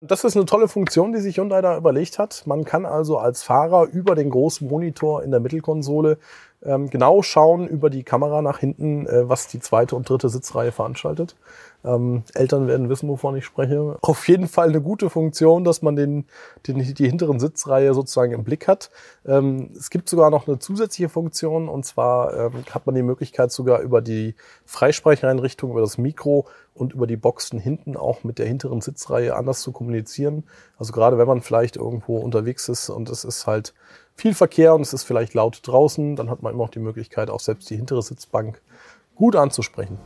Das ist eine tolle Funktion, die sich Hyundai da überlegt hat. Man kann also als Fahrer über den großen Monitor in der Mittelkonsole ähm, genau schauen über die Kamera nach hinten, äh, was die zweite und dritte Sitzreihe veranstaltet. Ähm, Eltern werden wissen, wovon ich spreche. Auf jeden Fall eine gute Funktion, dass man den, den, die hinteren Sitzreihe sozusagen im Blick hat. Ähm, es gibt sogar noch eine zusätzliche Funktion und zwar ähm, hat man die Möglichkeit sogar über die Freisprecheinrichtung, über das Mikro und über die Boxen hinten auch mit der hinteren Sitzreihe anders zu kommunizieren. Also gerade wenn man vielleicht irgendwo unterwegs ist und es ist halt viel Verkehr und es ist vielleicht laut draußen, dann hat man immer noch die Möglichkeit, auch selbst die hintere Sitzbank gut anzusprechen.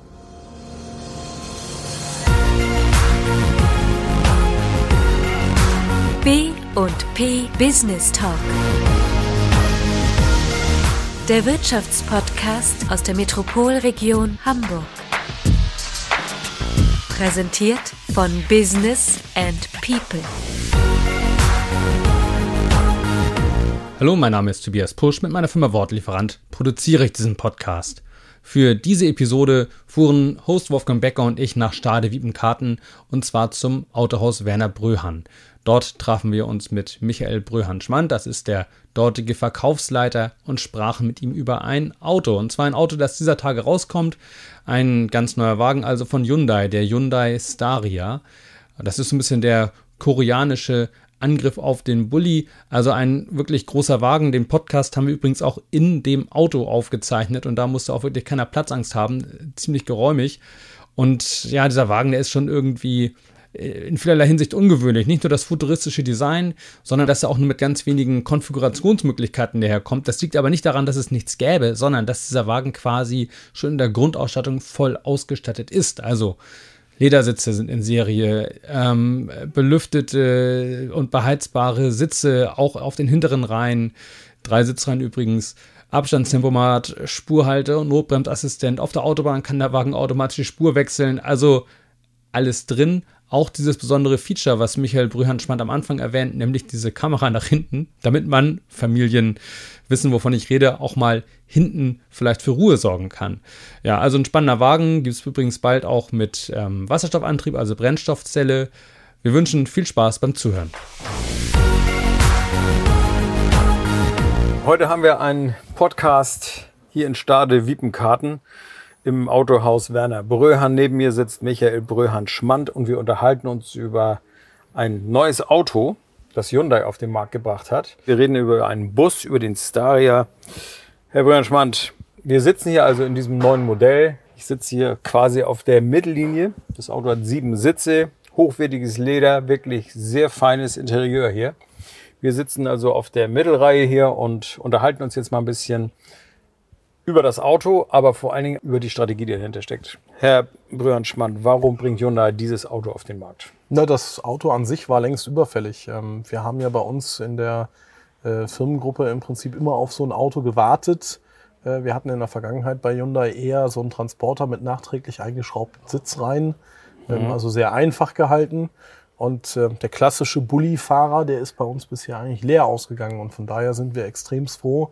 B und P Business Talk. Der Wirtschaftspodcast aus der Metropolregion Hamburg. Präsentiert von Business and People. Hallo, mein Name ist Tobias Pusch. Mit meiner Firma Wortlieferant produziere ich diesen Podcast. Für diese Episode fuhren Host Wolfgang Becker und ich nach Stade Wiepenkarten und zwar zum Autohaus Werner Bröhan. Dort trafen wir uns mit Michael Bröhan-Schmand, das ist der dortige Verkaufsleiter, und sprachen mit ihm über ein Auto. Und zwar ein Auto, das dieser Tage rauskommt. Ein ganz neuer Wagen, also von Hyundai, der Hyundai Staria. Das ist so ein bisschen der koreanische Angriff auf den Bulli. Also ein wirklich großer Wagen. Den Podcast haben wir übrigens auch in dem Auto aufgezeichnet und da musste auch wirklich keiner Platzangst haben. Ziemlich geräumig. Und ja, dieser Wagen, der ist schon irgendwie äh, in vielerlei Hinsicht ungewöhnlich. Nicht nur das futuristische Design, sondern dass er auch nur mit ganz wenigen Konfigurationsmöglichkeiten daherkommt. Das liegt aber nicht daran, dass es nichts gäbe, sondern dass dieser Wagen quasi schon in der Grundausstattung voll ausgestattet ist. Also Ledersitze sind in Serie, ähm, belüftete und beheizbare Sitze auch auf den hinteren Reihen, drei Sitzreihen übrigens, Abstandstempomat, Spurhalte und Notbremsassistent. Auf der Autobahn kann der Wagen automatisch die Spur wechseln, also alles drin. Auch dieses besondere Feature, was Michael Brühan-Schmand am Anfang erwähnt, nämlich diese Kamera nach hinten, damit man Familien wissen, wovon ich rede, auch mal hinten vielleicht für Ruhe sorgen kann. Ja, also ein spannender Wagen gibt es übrigens bald auch mit ähm, Wasserstoffantrieb, also Brennstoffzelle. Wir wünschen viel Spaß beim Zuhören. Heute haben wir einen Podcast hier in Stade Wiepenkarten im Autohaus Werner Bröhan. Neben mir sitzt Michael Bröhan-Schmand und wir unterhalten uns über ein neues Auto, das Hyundai auf den Markt gebracht hat. Wir reden über einen Bus, über den Staria. Herr Brünnschmann, wir sitzen hier also in diesem neuen Modell. Ich sitze hier quasi auf der Mittellinie. Das Auto hat sieben Sitze, hochwertiges Leder, wirklich sehr feines Interieur hier. Wir sitzen also auf der Mittelreihe hier und unterhalten uns jetzt mal ein bisschen über das Auto, aber vor allen Dingen über die Strategie, die dahinter steckt. Herr Brühan-Schmann, warum bringt Hyundai dieses Auto auf den Markt? Na, das Auto an sich war längst überfällig. Ähm, wir haben ja bei uns in der äh, Firmengruppe im Prinzip immer auf so ein Auto gewartet. Äh, wir hatten in der Vergangenheit bei Hyundai eher so einen Transporter mit nachträglich eingeschraubten Sitzreihen, ähm, mhm. also sehr einfach gehalten. Und äh, der klassische Bulli-Fahrer, der ist bei uns bisher eigentlich leer ausgegangen. Und von daher sind wir extrem froh,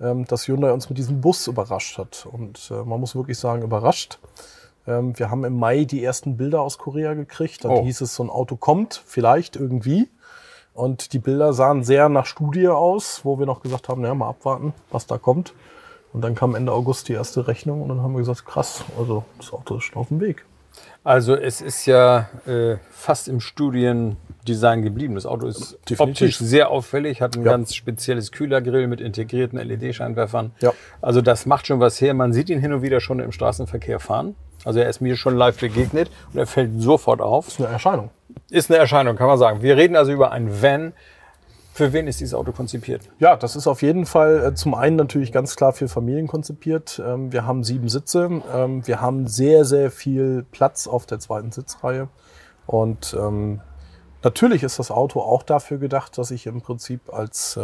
dass Hyundai uns mit diesem Bus überrascht hat. Und äh, man muss wirklich sagen, überrascht. Ähm, wir haben im Mai die ersten Bilder aus Korea gekriegt. Dann oh. hieß es, so ein Auto kommt, vielleicht irgendwie. Und die Bilder sahen sehr nach Studie aus, wo wir noch gesagt haben, naja, mal abwarten, was da kommt. Und dann kam Ende August die erste Rechnung und dann haben wir gesagt, krass, also das Auto ist schon auf dem Weg. Also es ist ja äh, fast im Studiendesign geblieben. Das Auto ist Definitiv. optisch sehr auffällig, hat ein ja. ganz spezielles Kühlergrill mit integrierten LED-Scheinwerfern. Ja. Also das macht schon was her. Man sieht ihn hin und wieder schon im Straßenverkehr fahren. Also er ist mir schon live begegnet und er fällt sofort auf. Ist eine Erscheinung. Ist eine Erscheinung, kann man sagen. Wir reden also über ein Van. Für wen ist dieses Auto konzipiert? Ja, das ist auf jeden Fall äh, zum einen natürlich ganz klar für Familien konzipiert. Ähm, wir haben sieben Sitze. Ähm, wir haben sehr, sehr viel Platz auf der zweiten Sitzreihe. Und ähm, natürlich ist das Auto auch dafür gedacht, dass ich im Prinzip als,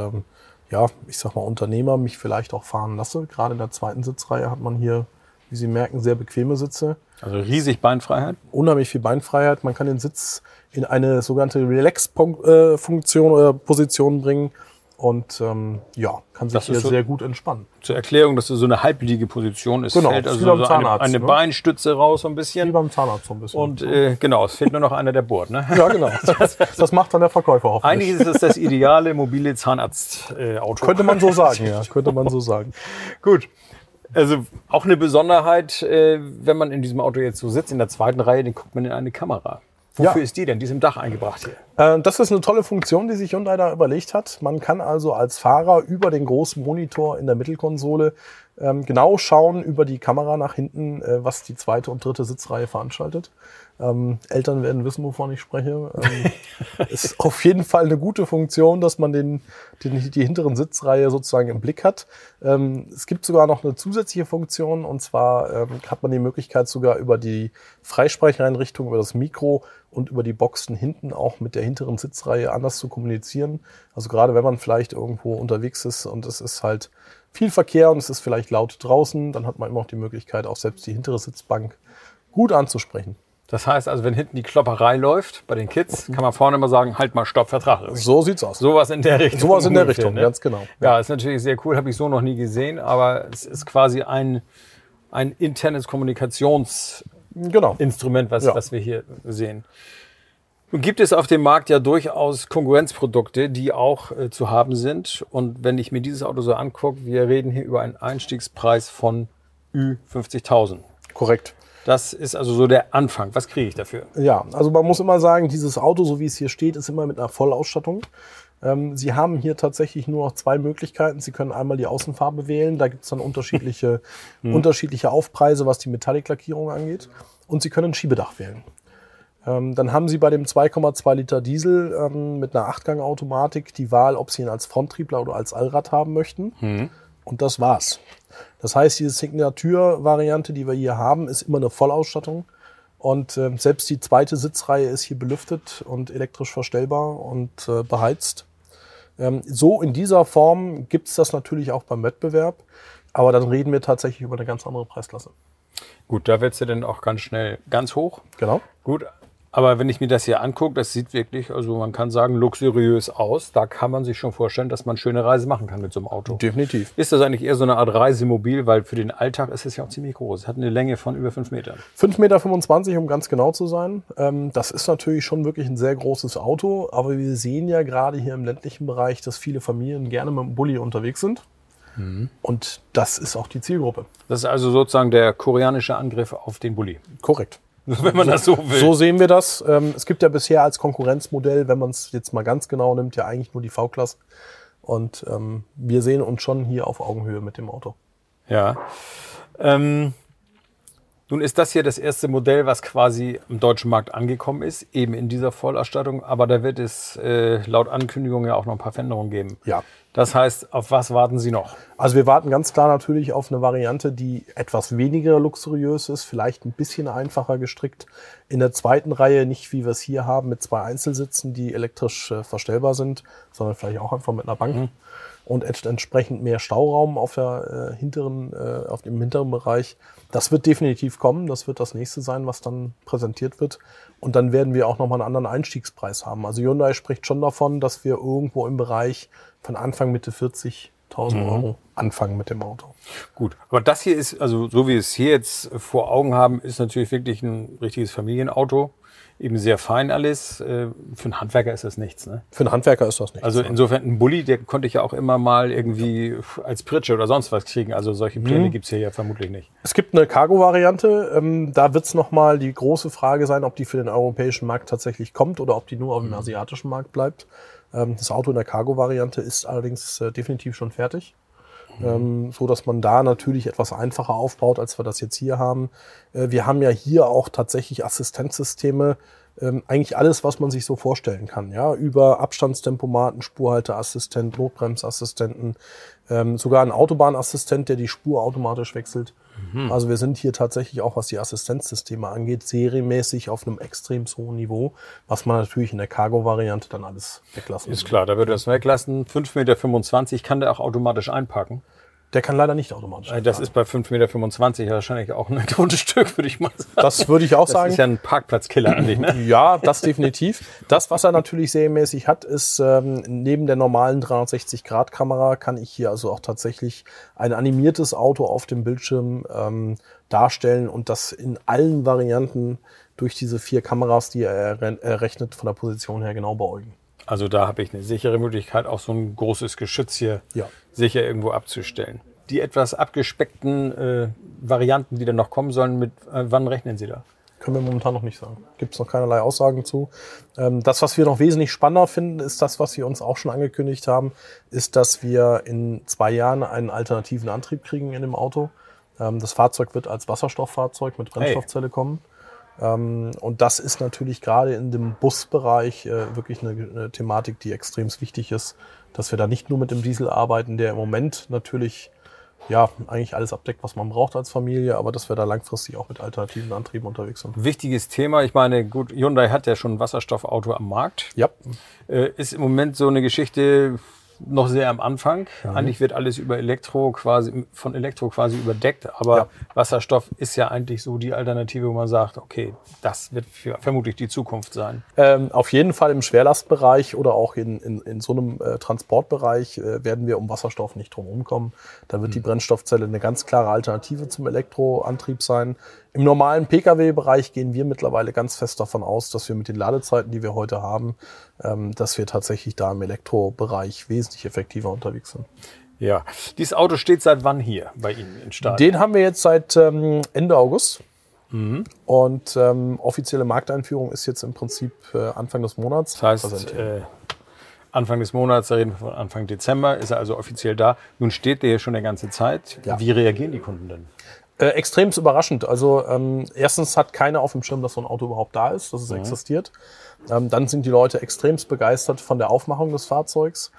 ja, ich sag mal, Unternehmer mich vielleicht auch fahren lasse. Gerade in der zweiten Sitzreihe hat man hier wie Sie merken, sehr bequeme Sitze. Also riesig Beinfreiheit? Unheimlich viel Beinfreiheit. Man kann den Sitz in eine sogenannte Relax-Funktion oder Position bringen. Und ähm, ja, kann sich hier so- sehr gut entspannen. Zur Erklärung, dass du so eine Halbliegeposition ist, Genau, fällt ist also wie so beim eine, Zahnarzt, eine ne? Beinstütze raus so ein Wie bisschen. beim Zahnarzt so ein bisschen. Und äh, genau, es fehlt nur noch einer, der bohrt. Ne? ja, genau. Das, das macht dann der Verkäufer hoffentlich. Eigentlich ist es das ideale mobile Zahnarzt-Auto. Könnte man so sagen, ja. Könnte man so sagen. Gut. Also auch eine Besonderheit, äh, wenn man in diesem Auto jetzt so sitzt, in der zweiten Reihe, dann guckt man in eine Kamera. Wofür Ja. ist die denn? Die ist im Dach eingebracht hier. Äh, Das ist eine tolle Funktion, die sich Hyundai da überlegt hat. Man kann also als Fahrer über den großen Monitor in der Mittelkonsole ähm, genau schauen über die Kamera nach hinten, äh, was die zweite und dritte Sitzreihe veranstaltet. Ähm, Eltern werden wissen, wovon ich spreche. Ähm, ist auf jeden Fall eine gute Funktion, dass man den, den, die hinteren Sitzreihe sozusagen im Blick hat. Ähm, es gibt sogar noch eine zusätzliche Funktion und zwar ähm, hat man die Möglichkeit sogar über die Freisprecheinrichtung, über das Mikro und über die Boxen hinten auch mit der hinteren Sitzreihe anders zu kommunizieren. Also gerade wenn man vielleicht irgendwo unterwegs ist und es ist halt viel Verkehr und es ist vielleicht laut draußen, dann hat man immer noch die Möglichkeit, auch selbst die hintere Sitzbank gut anzusprechen. Das heißt also, wenn hinten die Klopperei läuft bei den Kids, kann man vorne immer sagen, halt mal Stopp, Vertrag. So sieht's aus. Sowas in der Richtung. Sowas in der Richtung, ne? ganz genau. Ja, ist natürlich sehr cool, habe ich so noch nie gesehen, aber es ist quasi ein, ein internes Kommunikationsinstrument, Genau. was, Ja. was wir hier sehen. Nun gibt es auf dem Markt ja durchaus Konkurrenzprodukte, die auch äh, zu haben sind. Und wenn ich mir dieses Auto so angucke, wir reden hier über einen Einstiegspreis von Ü50.000. Korrekt. Das ist also so der Anfang. Was kriege ich dafür? Ja, also man muss immer sagen, dieses Auto, so wie es hier steht, ist immer mit einer Vollausstattung. Ähm, Sie haben hier tatsächlich nur noch zwei Möglichkeiten. Sie können einmal die Außenfarbe wählen. Da gibt es dann unterschiedliche, unterschiedliche Aufpreise, was die Metallic-Lackierung angeht. Und Sie können ein Schiebedach wählen. Ähm, dann haben Sie bei dem 2,2 Liter Diesel ähm, mit einer Achtgang-Automatik die Wahl, ob Sie ihn als Fronttriebler oder als Allrad haben möchten. Und das war's. Das heißt, diese Signature-Variante, die wir hier haben, ist immer eine Vollausstattung. Und ähm, selbst die zweite Sitzreihe ist hier belüftet und elektrisch verstellbar und äh, beheizt. Ähm, so in dieser Form gibt's das natürlich auch beim Wettbewerb. Aber dann reden wir tatsächlich über eine ganz andere Preisklasse. Gut, da wird es ja dann auch ganz schnell ganz hoch. Genau. Gut, aber wenn ich mir das hier angucke, das sieht wirklich, also man kann sagen, luxuriös aus. Da kann man sich schon vorstellen, dass man schöne Reise machen kann mit so einem Auto. Definitiv. Ist das eigentlich eher so eine Art Reisemobil, weil für den Alltag ist es ja auch ziemlich groß. Es hat eine Länge von über fünf Metern. 5,25 Meter, um ganz genau zu sein. Ähm, das ist natürlich schon wirklich ein sehr großes Auto. Aber wir sehen ja gerade hier im ländlichen Bereich, dass viele Familien gerne mit dem Bulli unterwegs sind. Und das ist auch die Zielgruppe. Das ist also sozusagen der koreanische Angriff auf den Bulli. Korrekt. Wenn man das so will. So sehen wir das. Ähm, es gibt ja bisher als Konkurrenzmodell, wenn man es jetzt mal ganz genau nimmt, ja eigentlich nur die V-Klasse. Und ähm, wir sehen uns schon hier auf Augenhöhe mit dem Auto. Ja. Ähm, nun ist das hier das erste Modell, was quasi im deutschen Markt angekommen ist, eben in dieser Vollausstattung. Aber da wird es äh, laut Ankündigung ja auch noch ein paar Veränderungen geben. Ja. Das heißt, auf was warten Sie noch? Also wir warten ganz klar natürlich auf eine Variante, die etwas weniger luxuriös ist, vielleicht ein bisschen einfacher gestrickt. In der zweiten Reihe nicht, wie wir es hier haben, mit zwei Einzelsitzen, die elektrisch äh, verstellbar sind, sondern vielleicht auch einfach mit einer Bank. Und ent entsprechend mehr Stauraum auf, der, äh, hinteren, äh, auf dem hinteren Bereich. Das wird definitiv kommen. Das wird das nächste sein, was dann präsentiert wird. Und dann werden wir auch nochmal einen anderen Einstiegspreis haben. Also Hyundai spricht schon davon, dass wir irgendwo im Bereich von Anfang Mitte 40.000 Euro anfangen mit dem Auto. Gut, aber das hier ist, also so wie wir es hier jetzt vor Augen haben, ist natürlich wirklich ein richtiges Familienauto. Eben sehr fein alles. Äh, Für einen Handwerker ist das nichts. Ne? Für einen Handwerker ist das nicht. Also insofern ein Bulli, der konnte ich ja auch immer mal irgendwie als Pritsche oder sonst was kriegen. Also solche Pläne gibt's hier ja vermutlich nicht. Es gibt eine Cargo-Variante. Ähm, da wird es nochmal die große Frage sein, ob die für den europäischen Markt tatsächlich kommt oder ob die nur auf dem asiatischen Markt bleibt. Ähm, das Auto in der Cargo-Variante ist allerdings äh, definitiv schon fertig. Ähm, so dass man da natürlich etwas einfacher aufbaut, als wir das jetzt hier haben. Äh, wir haben ja hier auch tatsächlich Assistenzsysteme, ähm, eigentlich alles, was man sich so vorstellen kann, ja, über Abstandstempomaten, Spurhalteassistent, Notbremsassistenten, ähm, sogar ein Autobahnassistent, der die Spur automatisch wechselt. Also wir sind hier tatsächlich auch, was die Assistenzsysteme angeht, serienmäßig auf einem extrem hohen Niveau, was man natürlich in der Cargo-Variante dann alles weglassen Ist will. klar, da würde das weglassen. 5,25 Meter kann der auch automatisch einpacken. Der kann leider nicht automatisch. Äh, Das ist bei 5,25 Meter wahrscheinlich auch ein totes Stück, würde ich mal sagen. Das würde ich auch Das sagen. ist ja ein Parkplatzkiller eigentlich, ne? Ja, das definitiv. Das, was er natürlich serienmäßig hat, ist ähm, neben der normalen 360-Grad-Kamera kann ich hier also auch tatsächlich ein animiertes Auto auf dem Bildschirm ähm, darstellen und das in allen Varianten durch diese vier Kameras, die er erre- errechnet, von der Position her genau beäugen. Also da habe ich eine sichere Möglichkeit, auch so ein großes Geschütz hier Ja. sicher irgendwo abzustellen. Die etwas abgespeckten äh, Varianten, die dann noch kommen sollen, mit äh, wann rechnen Sie da? Können wir momentan noch nicht sagen. Gibt es noch keinerlei Aussagen zu. Ähm, das, was wir noch wesentlich spannender finden, ist das, was wir uns auch schon angekündigt haben, ist, dass wir in zwei Jahren einen alternativen Antrieb kriegen in dem Auto. Ähm, das Fahrzeug wird als Wasserstofffahrzeug mit Brennstoffzelle kommen. Ähm, und das ist natürlich gerade in dem Busbereich äh, wirklich eine, eine Thematik, die extrem wichtig ist, dass wir da nicht nur mit dem Diesel arbeiten, der im Moment natürlich ja eigentlich alles abdeckt, was man braucht als Familie, aber dass wir da langfristig auch mit alternativen Antrieben unterwegs sind. Wichtiges Thema. Ich meine, gut, Hyundai hat ja schon ein Wasserstoffauto am Markt. Ja, Äh, ist im Moment so eine Geschichte noch sehr am Anfang. Mhm. Eigentlich wird alles über Elektro quasi, von Elektro quasi überdeckt. Aber Ja. Wasserstoff ist ja eigentlich so die Alternative, wo man sagt, okay, das wird für, vermutlich die Zukunft sein. Ähm, auf jeden Fall im Schwerlastbereich oder auch in, in, in so einem äh, Transportbereich äh, werden wir um Wasserstoff nicht drum kommen. Da wird die Brennstoffzelle eine ganz klare Alternative zum Elektroantrieb sein. Im normalen Pkw-Bereich gehen wir mittlerweile ganz fest davon aus, dass wir mit den Ladezeiten, die wir heute haben, dass wir tatsächlich da im Elektrobereich wesentlich effektiver unterwegs sind. Ja. Dieses Auto steht seit wann hier bei Ihnen in Stadt? Den haben wir jetzt seit ähm, Ende August. Und ähm, offizielle Markteinführung ist jetzt im Prinzip äh, Anfang des Monats. Das heißt, äh, Anfang des Monats, da reden wir von Anfang Dezember, ist er also offiziell da. Nun steht der hier schon eine ganze Zeit. Ja. Wie reagieren die Kunden denn? Äh, extremst überraschend. Also ähm, erstens hat keiner auf dem Schirm, dass so ein Auto überhaupt da ist, dass es existiert. Ähm, dann sind die Leute extremst begeistert von der Aufmachung des Fahrzeugs.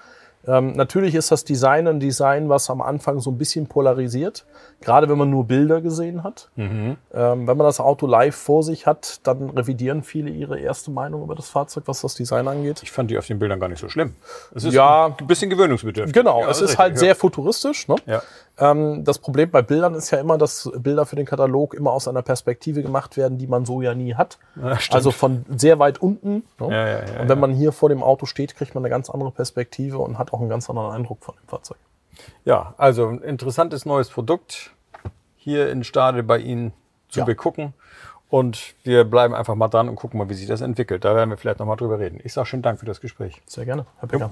Ähm, natürlich ist das Design ein Design, was am Anfang so ein bisschen polarisiert, gerade wenn man nur Bilder gesehen hat. Ähm, wenn man das Auto live vor sich hat, dann revidieren viele ihre erste Meinung über das Fahrzeug, was das Design angeht. Ich fand die auf den Bildern gar nicht so schlimm. Es ist Ja. ein bisschen gewöhnungsbedürftig. Genau, Ja, es ist richtig, halt ja. sehr futuristisch. Ne? Ja. Ähm, das Problem bei Bildern ist ja immer, dass Bilder für den Katalog immer aus einer Perspektive gemacht werden, die man so ja nie hat. Ja, stimmt. also von sehr weit unten. Ne? Ja, ja, und wenn man hier vor dem Auto steht, kriegt man eine ganz andere Perspektive und hat auch einen ganz anderen Eindruck von dem Fahrzeug. Ja, also ein interessantes neues Produkt hier in Stade bei Ihnen zu begucken. Und wir bleiben einfach mal dran und gucken mal, wie sich das entwickelt. Da werden wir vielleicht noch mal drüber reden. Ich sage schönen Dank für das Gespräch. Sehr gerne, Herr Becker.